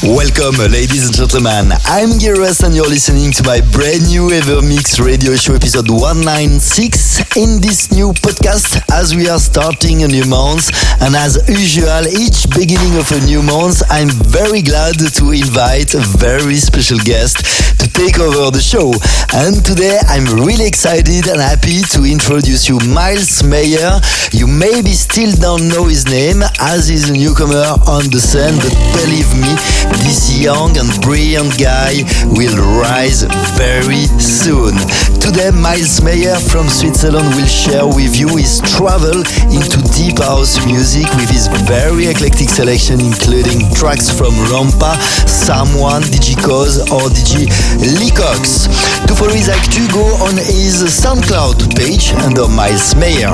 Welcome, ladies and gentlemen. I'm Giras and you're listening to my brand new Ever Mix radio show episode 196 in this new podcast as we are starting a new month. And as usual, each beginning of a new month, I'm very glad to invite a very special guest to take over the show. And today I'm really excited and happy to introduce you Miles Mayer. You maybe still don't know his name as he's a newcomer on the scene, but believe me, this young and brilliant guy will rise very soon. Today, Miles Mayer from Switzerland will share with you his travel into deep house music with his very eclectic selection, including tracks from Rampa, Someone, Koz, or DJ Leacox. To follow his actu, go on his SoundCloud page under Miles Mayer.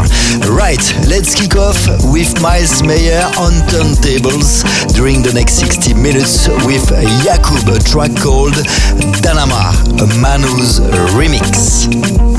Right, let's kick off with Miles Mayer on turntables during the next 60 minutes with Jakub, a track called Danama, a Manu's remix.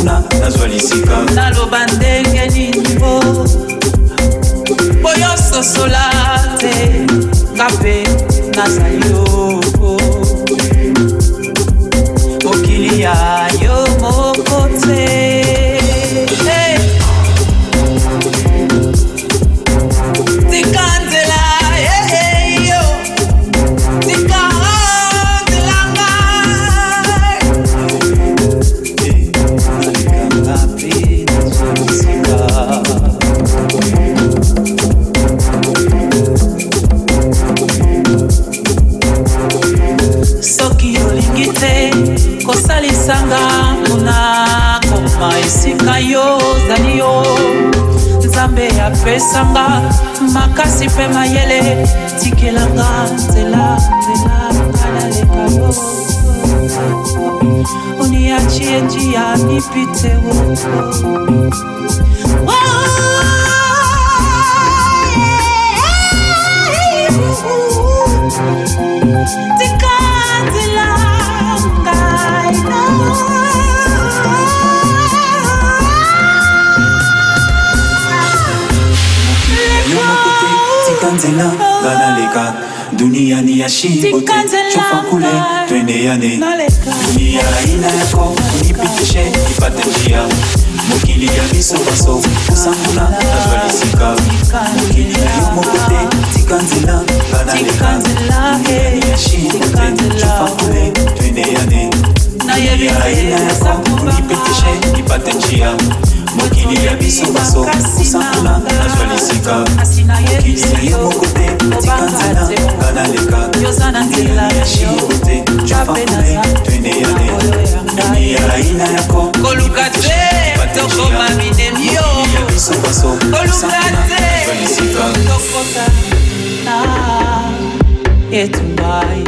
kuna nazwa lisika. Naloba ndenge ninivo boyososola te nga mpe nazali njia nipite yo duniani ya shimo te Tika nzela cofa nkule nga twende yane naleka. dunia aina yako unipitishe nipate njia. Mokili ya biso baso kusanguna nazwa lisika mokili ya yo moko te tika nzela nga naleka duniani ya shimo te cofa nkule twende yane. Dunia aina yako unipitishe nipate njia mokili ya biso baso kosakola nazwa lisika mokili ya moko te tika nzela nga naleka. Nzela ya shiko te jopakune twende ya te. Nani ya raina yako koluka te tokoma minemio koluka te. tokota na etumbai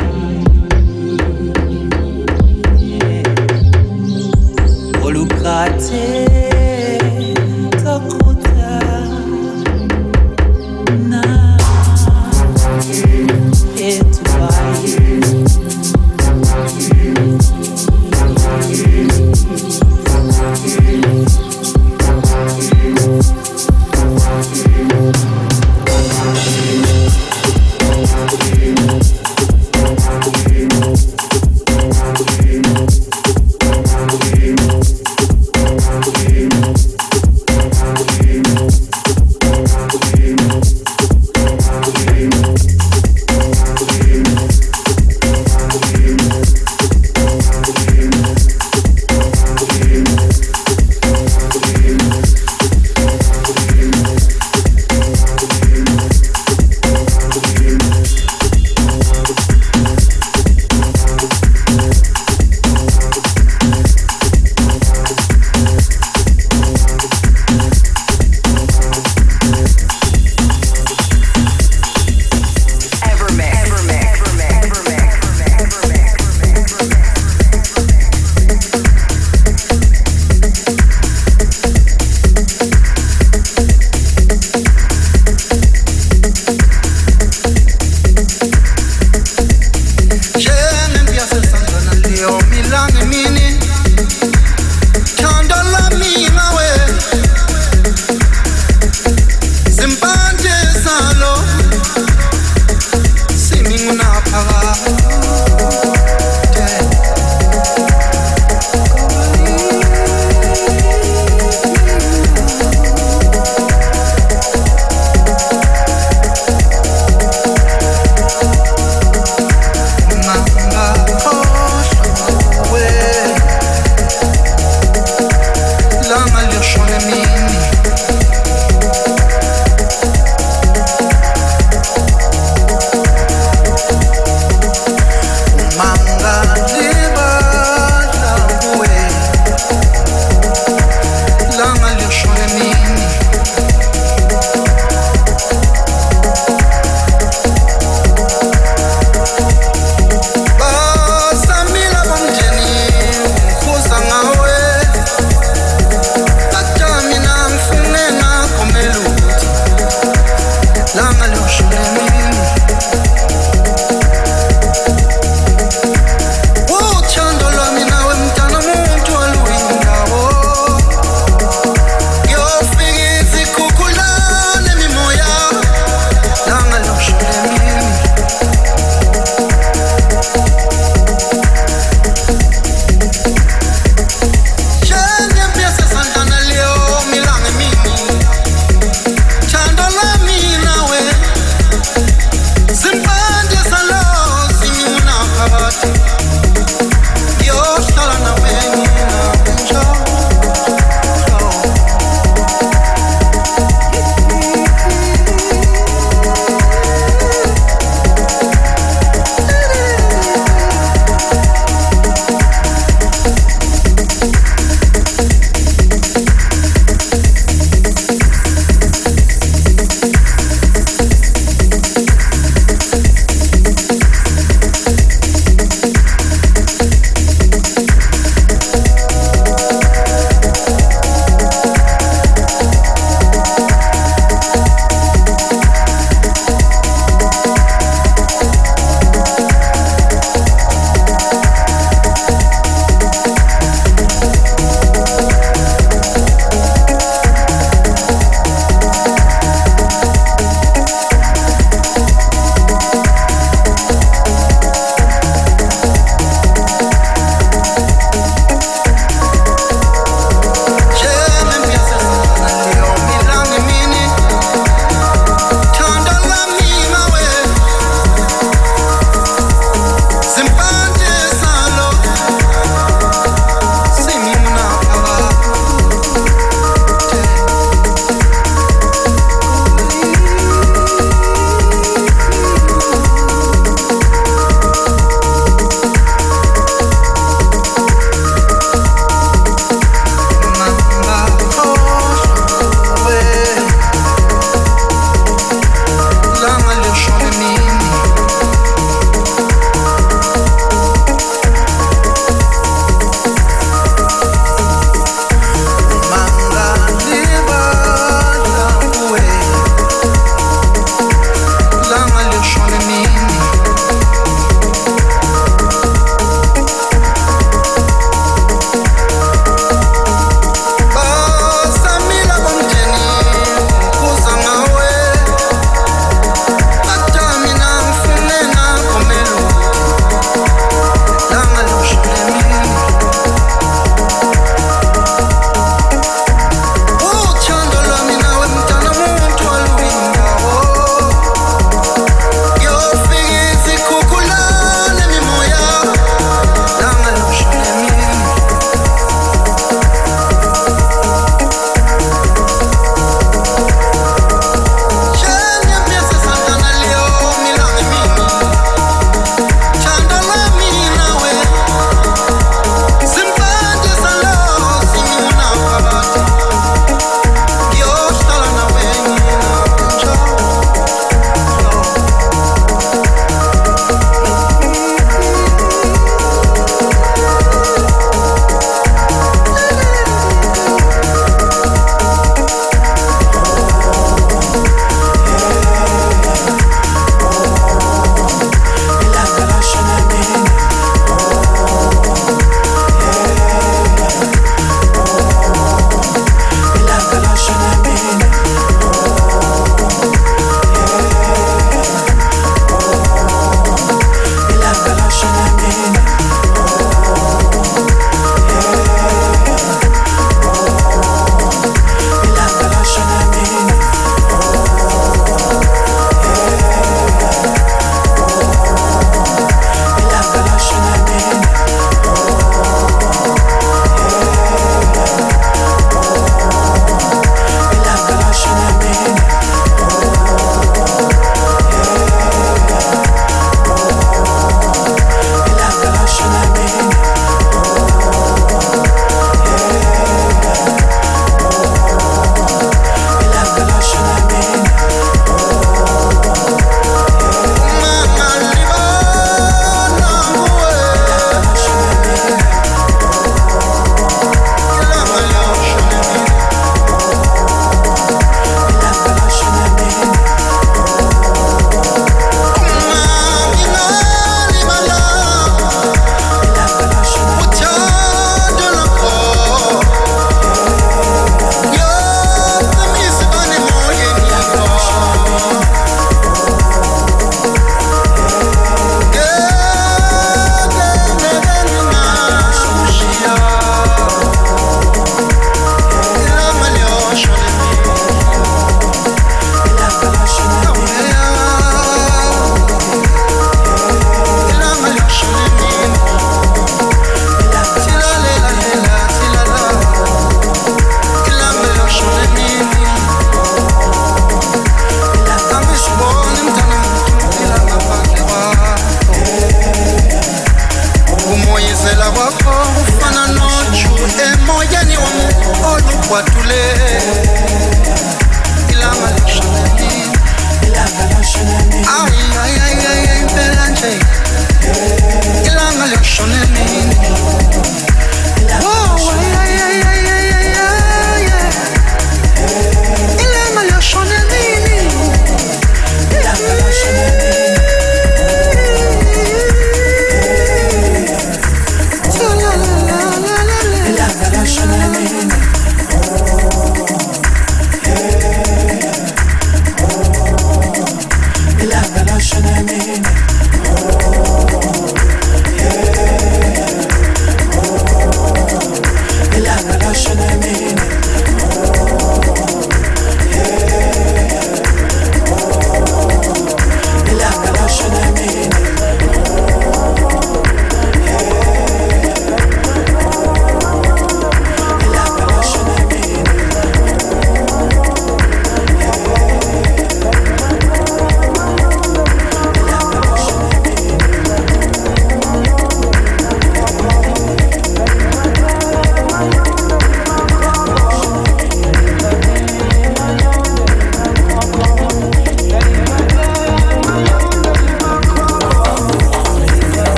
should I mean it?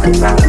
Bye.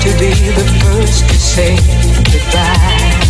to be the first to say goodbye.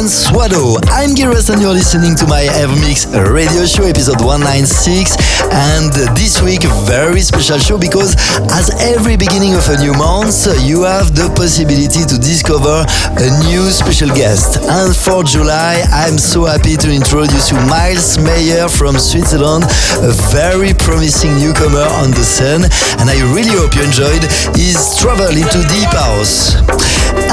Domingo Abensuado. I'm Giras and you're listening to my Evermix radio show episode 196. And this week, a very special show because as every beginning of a new month, you have the possibility to discover a new special guest. And for July, I'm so happy to introduce you Miles Mayer from Switzerland, a very promising newcomer on the scene. And I really hope you enjoyed his travel into deep house.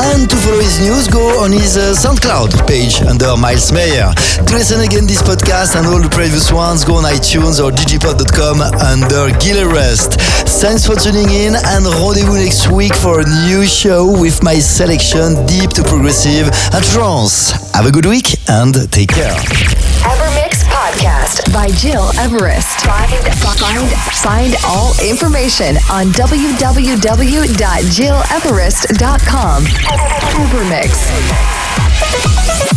And to follow his news, go on his uh, SoundCloud page under Miles Mayer. To listen again this podcast and all the previous ones, go on iTunes or digipod.com under Gil Everest. Thanks for tuning in and rendezvous next week for a new show with my selection deep to progressive and trance. Have a good week and take care. Evermix Podcast by Gil Everest. Find, find, find all information on www.gileverest.com. Evermix.